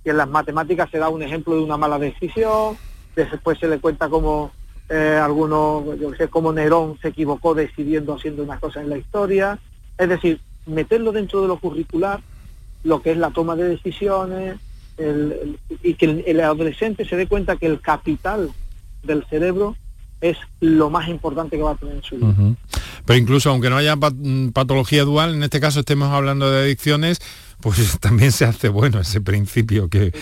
Speaker 8: Y en las matemáticas se da un ejemplo de una mala decisión, después se le cuenta como eh, algunos, yo sé, como Nerón se equivocó decidiendo haciendo una cosa en la historia. Es decir, meterlo dentro de lo curricular, lo que es la toma de decisiones, y que el, adolescente se dé cuenta que el capital del cerebro es lo más importante que va a tener en su vida.
Speaker 1: Pero incluso aunque no haya patología dual, en este caso estemos hablando de adicciones, pues también se hace bueno ese principio que,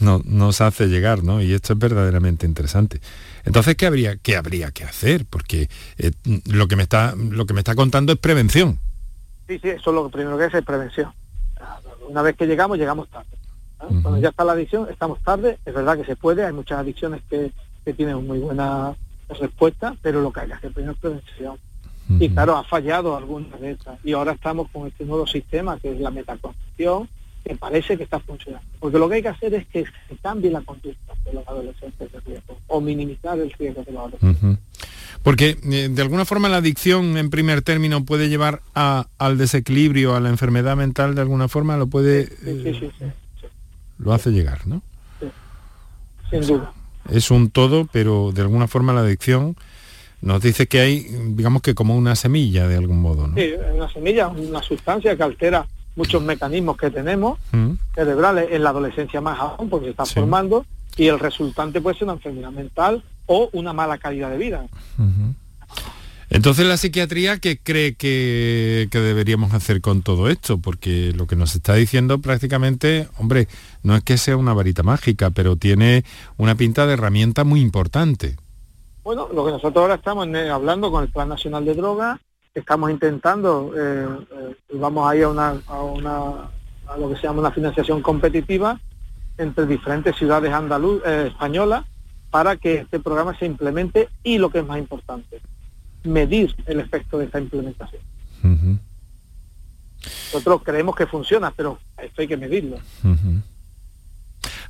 Speaker 1: no, nos hace llegar, ¿no? Y esto es verdaderamente interesante. Entonces, ¿qué habría, qué habría que hacer? Porque eh, lo, que me está, lo que me está contando es prevención.
Speaker 8: Sí, sí, eso es lo primero que es, es prevención. Una vez que llegamos, llegamos tarde. Cuando ya está la adicción, estamos tarde. Es verdad que se puede, hay muchas adicciones que, que tienen muy buena respuesta, pero lo que hay que hacer primero es prevención. Y claro, ha fallado alguna de estas. Y ahora estamos con este nuevo sistema que es la metaconcepción, que parece que está funcionando. Porque lo que hay que hacer es que se cambie la conducta de los adolescentes de riesgo o minimizar el riesgo de los adolescentes.
Speaker 1: Porque eh, de alguna forma la adicción en primer término puede llevar al desequilibrio, a la enfermedad mental, de alguna forma lo puede... Sí, sí, sí, lo hace llegar, ¿no?
Speaker 8: Sin duda.
Speaker 1: Es un todo, pero de alguna forma la adicción nos dice que hay, digamos que como una semilla de algún modo, ¿no?
Speaker 8: Sí, una semilla, una sustancia que altera muchos mecanismos que tenemos mm. cerebrales en la adolescencia más aún porque se está formando y el resultante puede ser una enfermedad mental o una mala calidad de vida.
Speaker 1: Entonces la psiquiatría, ¿qué cree que, deberíamos hacer con todo esto? Porque lo que nos está diciendo prácticamente, hombre, no es que sea una varita mágica, pero tiene una pinta de herramienta muy importante.
Speaker 8: Bueno, lo que nosotros ahora estamos eh, hablando con el Plan Nacional de Drogas, estamos intentando, eh, eh, vamos a ir a, una, a, una, a lo que se llama una financiación competitiva entre diferentes ciudades andaluz, españolas para que este programa se implemente y lo que es más importante, medir el efecto de esta implementación. Nosotros creemos que funciona, pero esto hay que medirlo.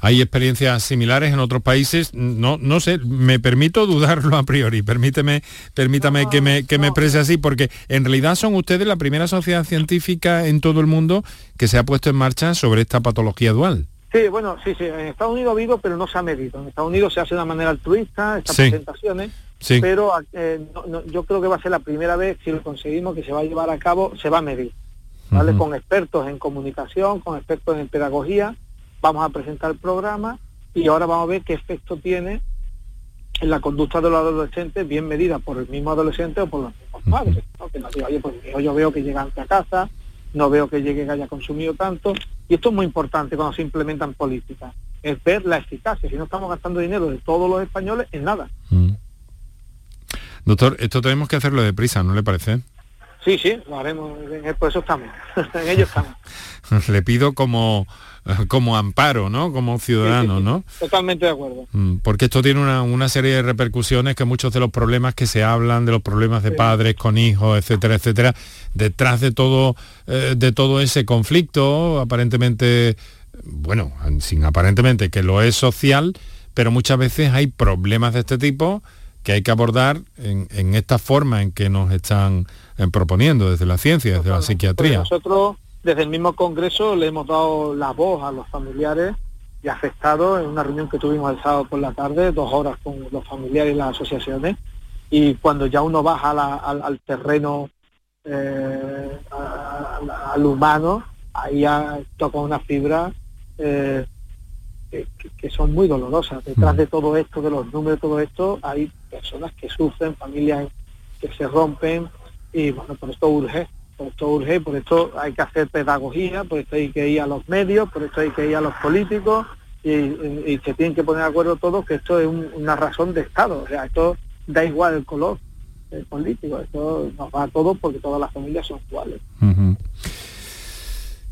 Speaker 1: ¿Hay experiencias similares en otros países? No, no sé, me permito dudarlo a priori, permíteme, permítame que, me, que me exprese así, porque en realidad son ustedes la primera sociedad científica en todo el mundo que se ha puesto en marcha sobre esta patología dual.
Speaker 8: Sí, bueno, sí, sí, en Estados Unidos ha habido, pero no se ha medido. En Estados Unidos se hace de una manera altruista, estas presentaciones, pero eh, yo creo que va a ser la primera vez, si lo conseguimos, que se va a llevar a cabo, se va a medir, ¿vale? Con expertos en comunicación, con expertos en pedagogía, vamos a presentar el programa y ahora vamos a ver qué efecto tiene en la conducta de los adolescentes bien medida por el mismo adolescente o por los mismos padres. oye, pues yo veo que llega a casa, no veo que llegue que haya consumido tanto. Y esto es muy importante cuando se implementan políticas, es ver la eficacia. Si no estamos gastando dinero de todos los españoles en nada.
Speaker 1: Doctor, esto tenemos que hacerlo deprisa, ¿no le parece?
Speaker 8: Sí, sí, lo haremos, por eso estamos, en ello estamos.
Speaker 1: Le pido como como amparo, ¿no? Como ciudadano, ¿no?
Speaker 8: Totalmente de acuerdo.
Speaker 1: Mm, porque esto tiene una, serie de repercusiones que muchos de los problemas que se hablan, de los problemas de padres con hijos, etcétera, etcétera, detrás de todo, eh, de todo ese conflicto, aparentemente, bueno, sin aparentemente que lo es social, pero muchas veces hay problemas de este tipo que hay que abordar en, esta forma en que nos están eh, proponiendo desde la ciencia, desde la psiquiatría.
Speaker 8: nosotros desde el mismo Congreso le hemos dado la voz a los familiares y afectados en una reunión que tuvimos el sábado por la tarde, dos horas con los familiares y las asociaciones, y cuando ya uno baja al, terreno eh, al humano, ahí toca una fibra eh, que, son muy dolorosas. Detrás de todo esto, de los números, de todo esto, hay personas que sufren, familias que se rompen, y bueno, por esto urge, por esto urge, por esto hay que hacer pedagogía, por esto hay que ir a los medios, por esto hay que ir a los políticos, y, se tienen que poner de acuerdo todos que esto es una razón de Estado, o sea, esto da igual el color político, esto nos va a todos porque todas las familias son iguales.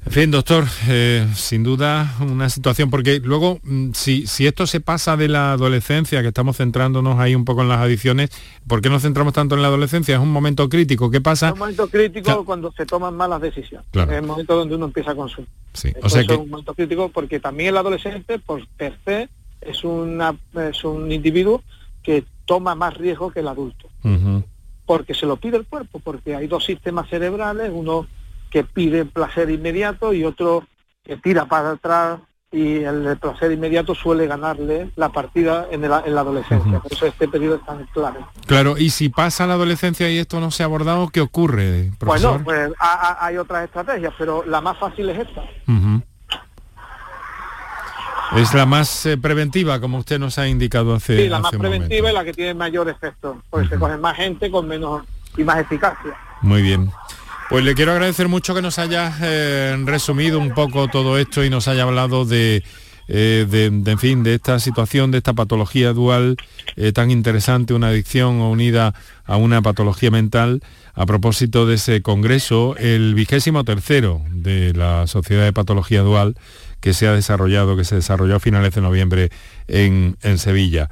Speaker 1: En fin, doctor, eh, sin duda una situación, porque luego, mm, si, si esto se pasa de la adolescencia, que estamos centrándonos ahí un poco en las adicciones, ¿por qué nos centramos tanto en la adolescencia? Es un momento crítico, ¿qué pasa?
Speaker 8: Es un momento crítico cuando se toman malas decisiones. Es el momento donde uno empieza a consumir.
Speaker 1: Sí. O sea
Speaker 8: Es un momento crítico porque también el adolescente, por per se, es, una, es un individuo que toma más riesgo que el adulto. Porque se lo pide el cuerpo, porque hay dos sistemas cerebrales, uno que pide placer inmediato y otro que tira para atrás y el placer inmediato suele ganarle la partida en, la adolescencia. Por eso este periodo es tan clave.
Speaker 1: Claro, y si pasa la adolescencia y esto no se ha abordado, ¿qué ocurre,
Speaker 8: Bueno, pues hay otras estrategias, pero la más fácil es esta.
Speaker 1: Es la más eh, preventiva, como usted nos ha indicado hace
Speaker 8: Sí, la más preventiva y la que tiene mayor efecto, porque se coge más gente con menos y más eficacia.
Speaker 1: Muy bien. Pues le quiero agradecer mucho que nos haya eh, resumido un poco todo esto y nos haya hablado de, eh, en fin, de esta situación, de esta patología dual eh, tan interesante, una adicción unida a una patología mental, a propósito de ese congreso, el vigésimo tercero de la Sociedad de Patología Dual, que se ha desarrollado, que se desarrolló a finales de noviembre en Sevilla.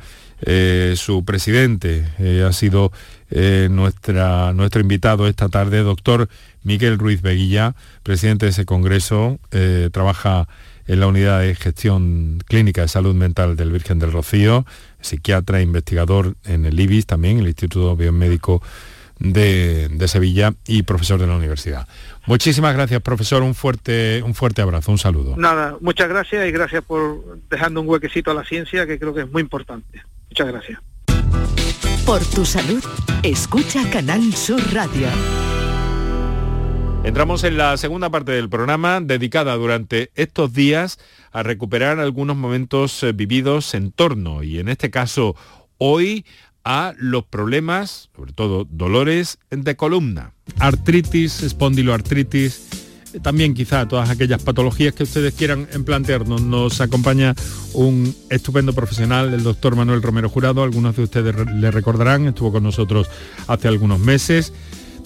Speaker 1: su presidente ha sido eh, nuestra, nuestro invitado esta tarde, doctor Miguel Ruiz Beguilla, presidente de ese congreso, eh, trabaja en la unidad de gestión clínica de salud mental del Virgen del Rocío, psiquiatra, investigador en el IBIS también, el Instituto Biomédico de, de, Sevilla y profesor de la universidad. Muchísimas gracias, profesor. Un fuerte, un fuerte abrazo, un saludo.
Speaker 8: Nada, muchas gracias y gracias por dejando un huequecito a la ciencia, que creo que es muy importante. Muchas gracias.
Speaker 2: Por tu salud, escucha Canal Sur Radio.
Speaker 1: Entramos en la segunda parte del programa dedicada durante estos días a recuperar algunos momentos eh, vividos en torno y en este caso hoy a los problemas, sobre todo dolores de columna, artritis, espondiloartritis, también quizá todas aquellas patologías que ustedes quieran plantearnos. Nos acompaña un estupendo profesional, el doctor Manuel Romero Jurado, algunos de ustedes le recordarán, estuvo con nosotros hace algunos meses.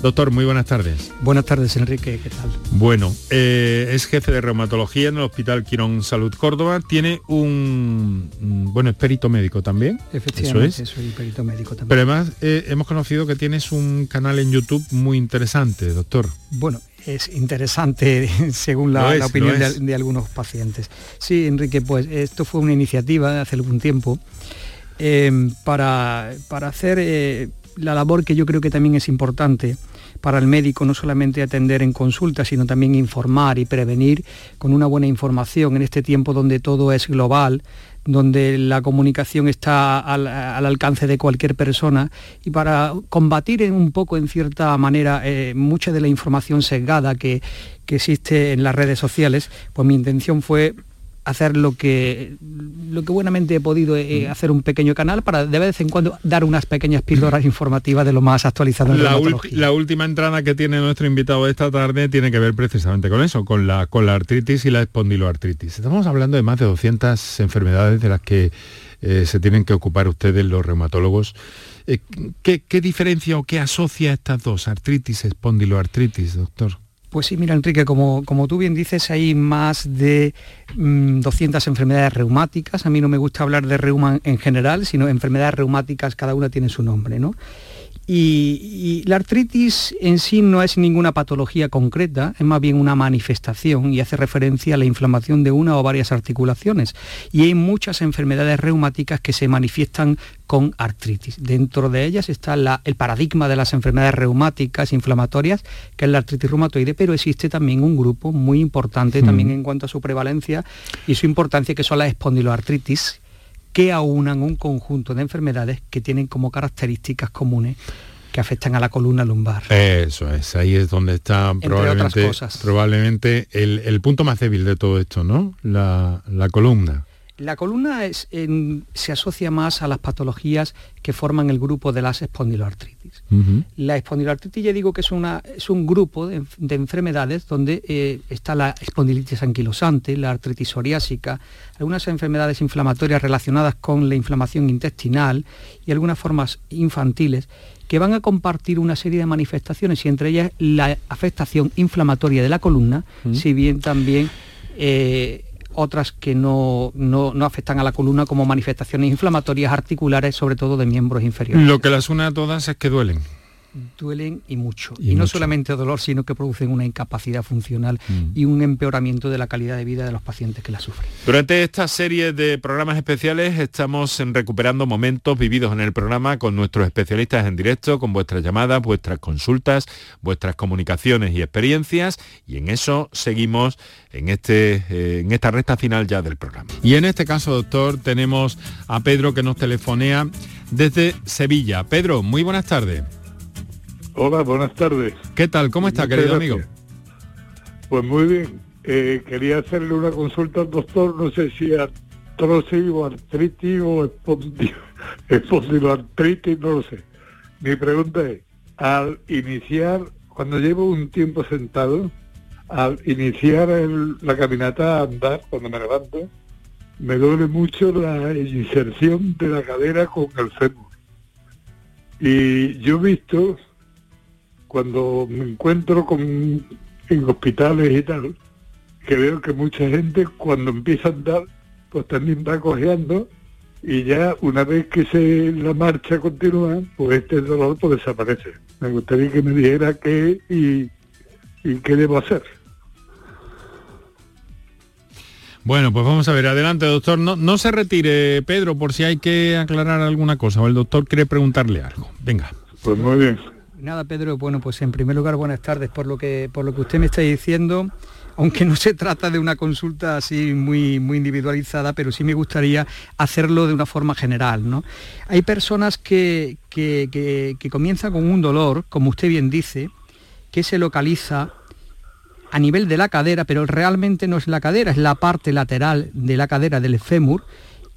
Speaker 1: Doctor, muy buenas tardes.
Speaker 9: Buenas tardes, Enrique, ¿qué tal?
Speaker 1: Bueno, eh, es jefe de reumatología en el Hospital Quirón Salud Córdoba. Tiene un, bueno, es perito médico también.
Speaker 9: Efectivamente, soy perito médico también.
Speaker 1: Pero además eh, hemos conocido que tienes un canal en YouTube muy interesante, doctor.
Speaker 9: Bueno, es interesante según la, opinión de, algunos pacientes. Sí, Enrique, pues esto fue una iniciativa de hace algún tiempo eh, para, hacer eh, la labor que yo creo que también es importante para el médico, no solamente atender en consulta, sino también informar y prevenir con una buena información en este tiempo donde todo es global, donde la comunicación está al, alcance de cualquier persona. Y para combatir en un poco, en cierta manera, eh, mucha de la información sesgada que, que existe en las redes sociales, pues mi intención fue hacer lo que, lo que buenamente he podido eh, mm. hacer un pequeño canal para de vez en cuando dar unas pequeñas píldoras informativas de lo más actualizado en
Speaker 1: la, la última entrada que tiene nuestro invitado esta tarde tiene que ver precisamente con eso, con la, con la artritis y la espondiloartritis. Estamos hablando de más de 200 enfermedades de las que eh, se tienen que ocupar ustedes los reumatólogos. Eh, ¿qué, ¿Qué diferencia o qué asocia estas dos, artritis, espondiloartritis, doctor?
Speaker 9: Pues sí, mira Enrique, como, como tú bien dices, hay más de 200 mm, enfermedades reumáticas. A mí no me gusta hablar de reuma en general, sino enfermedades reumáticas, cada una tiene su nombre, ¿no? Y, la artritis en sí no es ninguna patología concreta, es más bien una manifestación y hace referencia a la inflamación de una o varias articulaciones. Y hay muchas enfermedades reumáticas que se manifiestan con artritis. Dentro de ellas está el paradigma de las enfermedades reumáticas inflamatorias, que es la artritis reumatoide, pero existe también un grupo muy importante también en cuanto a su prevalencia y su importancia, que son las espondiloartritis, que aunan un conjunto de enfermedades que tienen como características comunes que afectan a la columna lumbar.
Speaker 1: Eso es, ahí es donde está probablemente, probablemente el, punto más débil de todo esto, ¿no? la columna.
Speaker 9: La columna se asocia más a las patologías que forman el grupo de las espondiloartritis. La espondiloartritis ya digo que es, un grupo de, enfermedades donde eh, está la espondilitis anquilosante, la artritis psoriásica, algunas enfermedades inflamatorias relacionadas con la inflamación intestinal y algunas formas infantiles que van a compartir una serie de manifestaciones y entre ellas la afectación inflamatoria de la columna, si bien también eh, otras que no, no, afectan a la columna como manifestaciones inflamatorias articulares, sobre todo de miembros inferiores.
Speaker 1: Lo que las une a todas es que duelen
Speaker 9: duelen y mucho. Y, no solamente dolor, sino que producen una incapacidad funcional mm. y un empeoramiento de la calidad de vida de los pacientes que la sufren.
Speaker 1: Durante esta serie de programas especiales estamos recuperando momentos vividos en el programa con nuestros especialistas en directo, con vuestras llamadas, vuestras consultas, vuestras comunicaciones y experiencias y en eso seguimos en, este, eh, en esta recta final ya del programa. Y en este caso, doctor, tenemos a Pedro que nos telefonea desde Sevilla. Pedro, muy buenas tardes.
Speaker 10: Hola, buenas tardes.
Speaker 1: ¿Qué tal? ¿Cómo está, querido amigo?
Speaker 10: Pues muy bien. Eh, quería hacerle una consulta al doctor, no sé si artrosis o artritis o espondiloartritis, no lo sé. Mi pregunta es, al iniciar, cuando llevo un tiempo sentado, al iniciar la caminata a andar, cuando me levanto, me duele mucho la inserción de la cadera con el fémur. Y yo he visto cuando me encuentro con, en hospitales y tal, que veo que mucha gente cuando empieza a andar, pues también va cojeando y ya una vez que se la marcha continúa, pues este dolor pues desaparece. Me gustaría que me dijera qué y, qué debo hacer.
Speaker 1: Bueno, pues vamos a ver, adelante doctor. No, no se retire, Pedro, por si hay que aclarar alguna cosa o el doctor quiere preguntarle algo. Venga.
Speaker 10: Pues muy bien.
Speaker 9: Nada, Pedro, bueno, pues en primer lugar, buenas tardes por lo que, por lo que usted me está diciendo. Aunque no se trata de una consulta así muy, muy individualizada, pero sí me gustaría hacerlo de una forma general. ¿no? Hay personas que, que, que comienzan con un dolor, como usted bien dice, que se localiza a nivel de la cadera, pero realmente no es la cadera, es la parte lateral de la cadera del fémur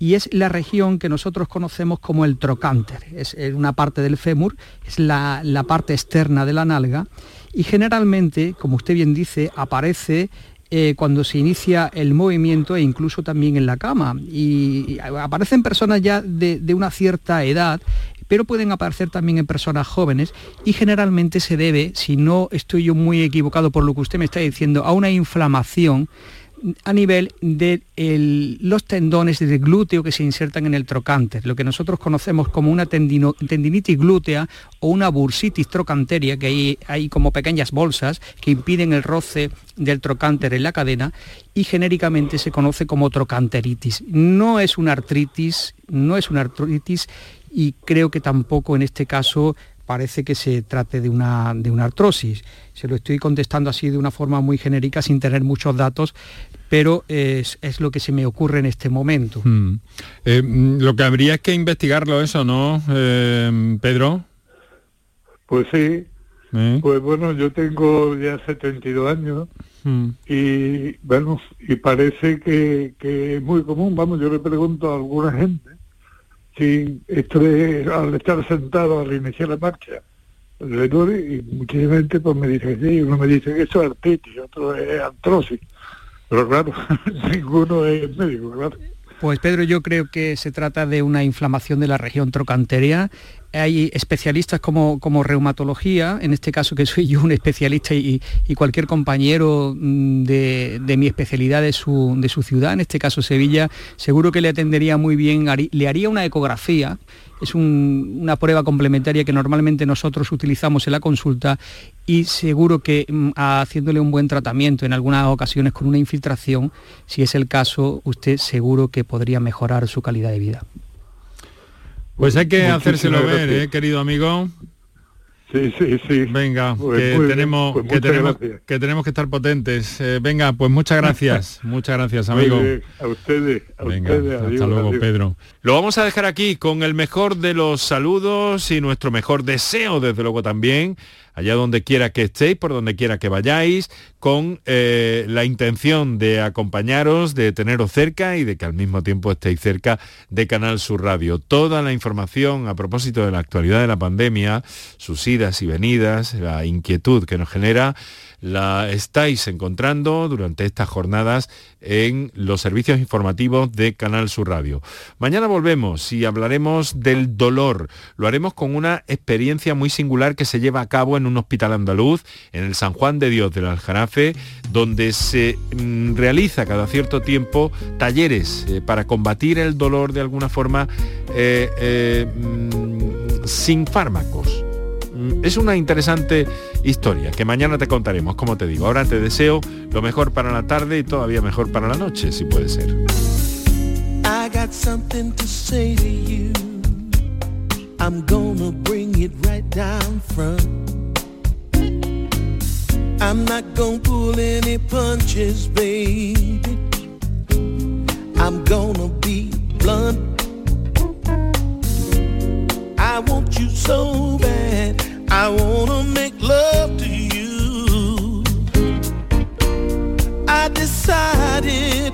Speaker 9: y es la región que nosotros conocemos como el trocánter. Es una parte del fémur, es la, parte externa de la nalga y generalmente, como usted bien dice, aparece eh, cuando se inicia el movimiento e incluso también en la cama. Y, aparecen personas ya de, de, una cierta edad, pero pueden aparecer también en personas jóvenes y generalmente se debe, si no estoy yo muy equivocado por lo que usted me está diciendo, a una inflamación a nivel de los tendones del glúteo que se insertan en el trocánter, lo que nosotros conocemos como una tendinitis glútea o una bursitis trocanteria, que hay, hay como pequeñas bolsas que impiden el roce del trocánter en la cadena y genéricamente se conoce como trocanteritis. No es una artritis, no es una artritis y creo que tampoco en este caso parece que se trate de una, de una artrosis. Se lo estoy contestando así de una forma muy genérica sin tener muchos datos, pero es, lo que se me ocurre en este momento.
Speaker 1: Hmm. Eh, mm, lo que habría es que investigarlo eso, ¿no, eh, Pedro?
Speaker 10: Pues sí. ¿Eh? Pues bueno, yo tengo ya 72 años hmm. y bueno, y parece que, que, es muy común, vamos, yo le pregunto a alguna gente si estoy al estar sentado al iniciar la marcha le duele y mucha gente pues me dice que sí, uno me dice que eso es artritis, otro es artrosis pero claro, ninguno es médico, claro.
Speaker 9: Pues Pedro, yo creo que se trata de una inflamación de la región trocanteria hay especialistas como, como reumatología, en este caso que soy yo un especialista y, cualquier compañero mm, de, mi especialidad de su, de su ciudad, en este caso Sevilla, seguro que le atendería muy bien, le haría una ecografía, es una prueba complementaria que normalmente nosotros utilizamos en la consulta y seguro que mm, haciéndole un buen tratamiento en algunas ocasiones con una infiltración, si es el caso, usted seguro que podría mejorar su calidad de vida.
Speaker 11: Pues hay que hacérselo ver, ¿eh, querido amigo.
Speaker 10: Sí, sí, sí.
Speaker 11: Venga, pues que, tenemos, pues que, tenemos, que, tenemos, que estar potentes. Eh, venga, pues muchas gracias. muchas gracias, amigo.
Speaker 10: a ustedes, a
Speaker 11: venga, Hasta luego, Pedro. Lo vamos a dejar aquí con el mejor de los saludos y nuestro mejor deseo, desde luego también, allá donde quiera que estéis, por donde quiera que vayáis, con eh, la intención de acompañaros, de teneros cerca y de que al mismo tiempo estéis cerca de Canal Sur Radio. Toda la información a propósito de la actualidad de la pandemia, sus idas y venidas, la inquietud que nos genera, la estáis encontrando durante estas jornadas en los servicios informativos de Canal Sur Radio. Mañana volvemos y hablaremos del dolor. Lo haremos con una experiencia muy singular que se lleva a cabo en un hospital andaluz, en el San Juan de Dios del Aljarafe, donde se mm, realiza cada cierto tiempo talleres eh, para combatir el dolor de alguna forma eh, eh, mm, sin fármacos. Mm, es una interesante historia que mañana te contaremos, como te digo. Ahora te deseo lo mejor para la tarde y todavía mejor para la noche, si puede ser. I got something to say to you. I'm gonna bring it right down front. I'm not gonna pull any punches, baby. I'm gonna be blunt. I want you so bad. I wanna make love to you. I decided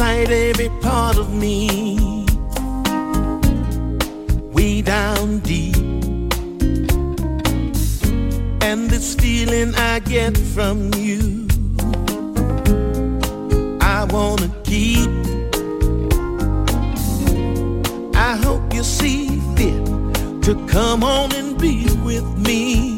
Speaker 11: Excite every part of me, way down deep. And this feeling I get from you, I wanna keep. I hope you see fit to come on and be with me.